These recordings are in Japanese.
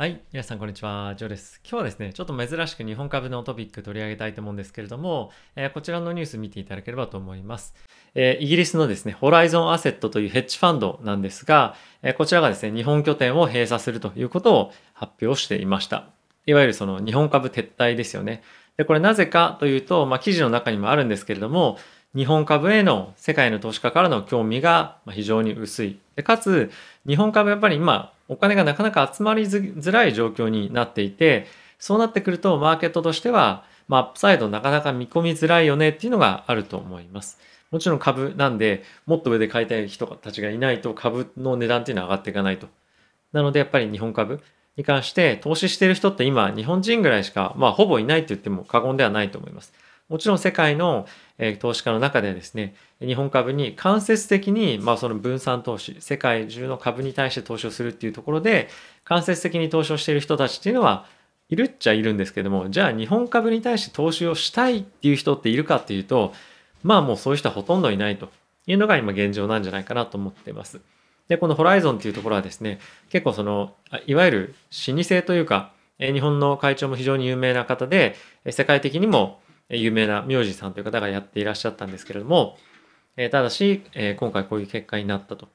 はい。皆さん、こんにちは。ジョーです。今日はですね、ちょっと珍しく日本株のトピック取り上げたいと思うんですけれども、えーこちらのニュース見ていただければと思います。えーイギリスのですね、ホライゾンアセットというヘッジファンドなんですが、えーこちらがですね、日本拠点を閉鎖するということを発表していました。いわゆるその日本株撤退ですよね。で、これなぜかというと、まあ、記事の中にもあるんですけれども、日本株への世界の投資家からの興味が非常に薄い。でかつ、日本株やっぱり今、お金がなかなか集まりづらい状況になっていて、そうなってくると、マーケットとしては、ま、アップサイドなかなか見込みづらいよねっていうのがあると思います。もちろん株なんで、もっと上で買いたい人たちがいないと株の値段っていうのは上がっていかないと。なので、やっぱり日本株に関して投資してる人って今、日本人ぐらいしか、まあ、ほぼいないと言っても過言ではないと思います。もちろん世界の、え投資家の中でですね、日本株に間接的に、まあ、その分散投資、世界中の株に対して投資をするっていうところで、間接的に投資をしている人たちっていうのはいるっちゃいるんですけども、じゃあ日本株に対して投資をしたいっていう人っているかっていうと、まあもうそういう人はほとんどいないというのが今現状なんじゃないかなと思っています。で、このホライゾンっていうところはですね、結構その、いわゆる老舗というか、日本の会長も非常に有名な方で、世界的にも有名な名字さんという方がやっていらっしゃったんですけれども、えただし、え今回こういう結果になったと。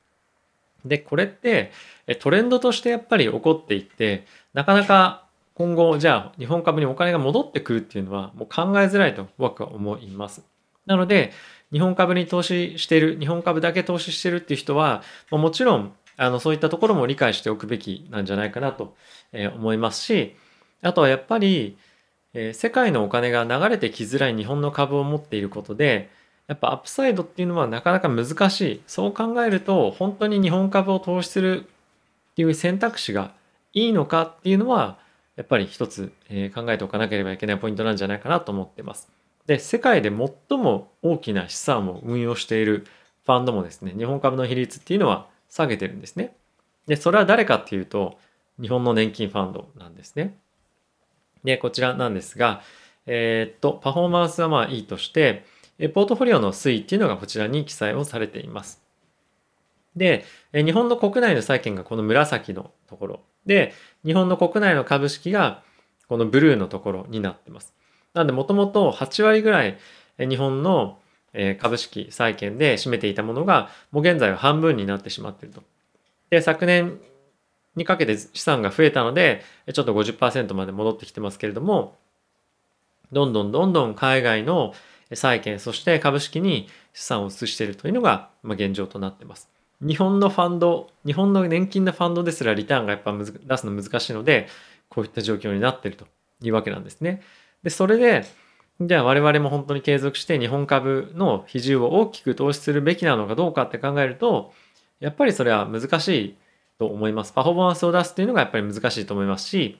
で、これってトレンドとしてやっぱり起こっていって、なかなか今後、じゃあ日本株にお金が戻ってくるっていうのはもう考えづらいと僕は思います。なので、日本株に投資してる、日本株だけ投資してるっていう人は、もちろん、あの、そういったところも理解しておくべきなんじゃないかなと思いますし、あとはやっぱり、えー世界のお金が流れてきづらい日本の株を持っていることで、やっぱアップサイドっていうのはなかなか難しい。そう考えると、本当に日本株を投資するっていう選択肢がいいのかっていうのは、やっぱり一つ、え考えておかなければいけないポイントなんじゃないかなと思ってます。で、世界で最も大きな資産を運用しているファンドもですね、日本株の比率っていうのは下げてるんですね。で、それは誰かっていうと、日本の年金ファンドなんですね。で、こちらなんですが、えーっと、パフォーマンスはまあいいとして、ポートフォリオの推移っていうのがこちらに記載をされています。で、日本の国内の債券がこの紫のところで、日本の国内の株式がこのブルーのところになってます。なんで、もともと8割ぐらい日本の株式、債券で占めていたものが、もう現在は半分になってしまっていると。で、昨年にかけて資産が増えたので、ちょっと50%まで戻ってきてますけれども、どんどんどんどん海外の債券、そして株式に資産を移しているというのが、ま、現状となっています。日本のファンド、日本の年金のファンドですらリターンがやっぱ出すの難しいので、こういった状況になっているというわけなんですね。で、それで、じゃあ我々も本当に継続して日本株の比重を大きく投資するべきなのかどうかって考えると、やっぱりそれは難しいと思います。パフォーマンスを出すっていうのがやっぱり難しいと思いますし、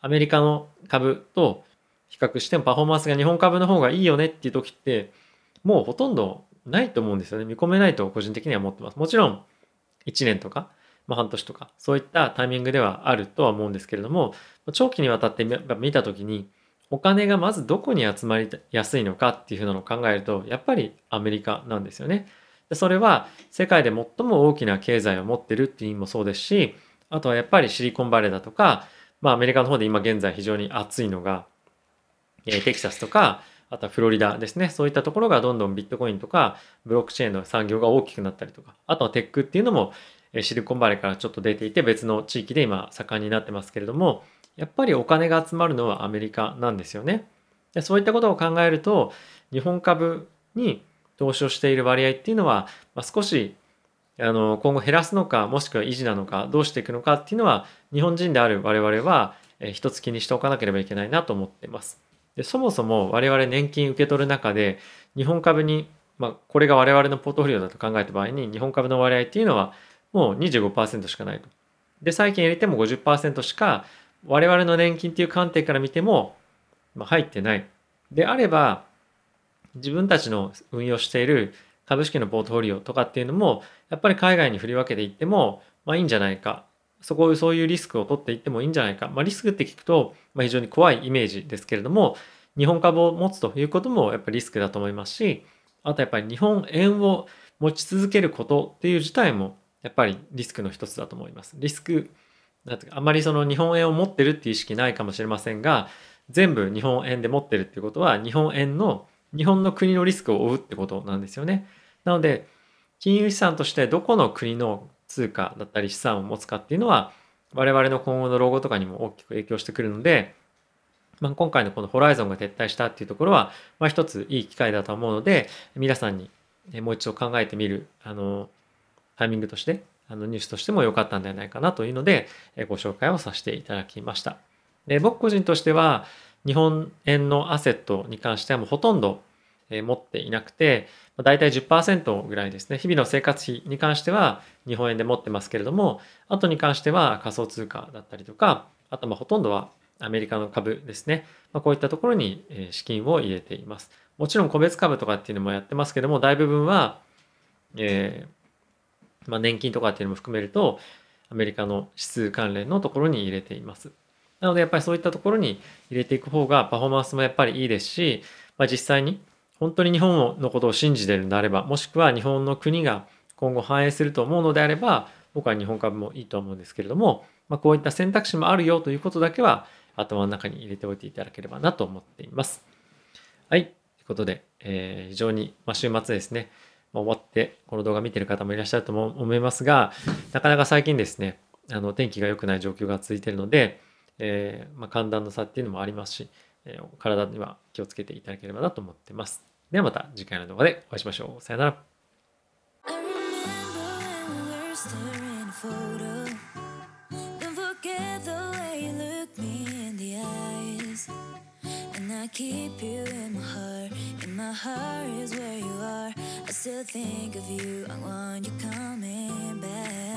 アメリカの株と比較してもパフォーマンスが日本株の方がいいよねっていう時って、もうほとんどないと思うんですよね。見込めないと個人的には思ってます。もちろん、1年とか、まあ、半年とか、そういったタイミングではあるとは思うんですけれども、長期にわたって見見た時に、お金がまずどこに集まりやすいのかっていうふうなのを考えると、やっぱりアメリカなんですよね。でそれは世界で最も大きな経済を持ってるっていう意味もそうですし、あとはやっぱりシリコンバレーだとか、まあアメリカの方で今現在非常に熱いのが、えテキサスとか、あとはフロリダですね。そういったところがどんどんビットコインとかブロックチェーンの産業が大きくなったりとか、あとはテックっていうのもシリコンバレーからちょっと出ていて別の地域で今盛んになってますけれども、やっぱりお金が集まるのはアメリカなんですよね。でそういったことを考えると、日本株に投資をしている割合っていうのは、まあ、少しあの今後減らすのかもしくは維持なのかどうしていくのかっていうのは日本人である我々はえー一つ気にしておかなければいけないなと思っています。でそもそも我々年金受け取る中で日本株に、まあ、これが我々のポートフォリオだと考えた場合に日本株の割合っていうのはもう25%しかないと。で債券入れても50%しか我々の年金っていう観点から見ても、まあ、入ってない。であれば自分たちの運用している株式のポートフォリオとかっていうのもやっぱり海外に振り分けていってもまあいいんじゃないか。そこそういうリスクを取っていってもいいんじゃないか、まあ、リスクって聞くと、まあ、非常に怖いイメージですけれども日本株を持つということもやっぱりリスクだと思いますしあとやっぱり日本円を持ち続けることっていう自体もやっぱりリスクの一つだと思います。リスクなんていうかあまりその日本円を持ってるっていう意識ないかもしれませんが全部日本円で持ってるっていうことは日本円の日本の国のリスクを負うってことなんですよね。なので金融資産としてどこの国の通貨だったり資産を持つかっていうのは我々の今後の老後とかにも大きく影響してくるので、まあ、今回のこのホライゾンが撤退したっていうところは、まあ、一ついい機会だと思うので皆さんにもう一度考えてみるあのタイミングとしてあのニュースとしても良かったんではないかなというのでご紹介をさせていただきました。で僕個人としては日本円のアセットに関してはもうほとんど持っていなくて、だいたい10%ぐらいですね。日々の生活費に関しては日本円で持ってますけれども、あとに関しては仮想通貨だったりとか、あとまあほとんどはアメリカの株ですね。まあ、こういったところに資金を入れています。もちろん個別株とかっていうのもやってますけども、大部分は、えー、まあ、年金とかっていうのも含めると、アメリカの指数関連のところに入れています。なのでやっぱりそういったところに入れていく方がパフォーマンスもやっぱりいいですし、まあ、実際に本当に日本のことを信じているのであれば、もしくは日本の国が今後反映すると思うのであれば、僕は日本株もいいと思うんですけれども、まあ、こういった選択肢もあるよということだけは頭の中に入れておいていただければなと思っています。はい。ということで、えー、非常に、ま、週末ですね、まあ、終わってこの動画見てる方もいらっしゃると思いますが、なかなか最近ですね、あの天気が良くない状況が続いているので、えーまあ、寒暖の差っていうのもありますし、えー、体には気をつけていただければなと思ってます。ではまた次回の動画でお会いしましょう。さよなら。keep you in my heart, and my heart is where you are. I still think of you, I want you coming back.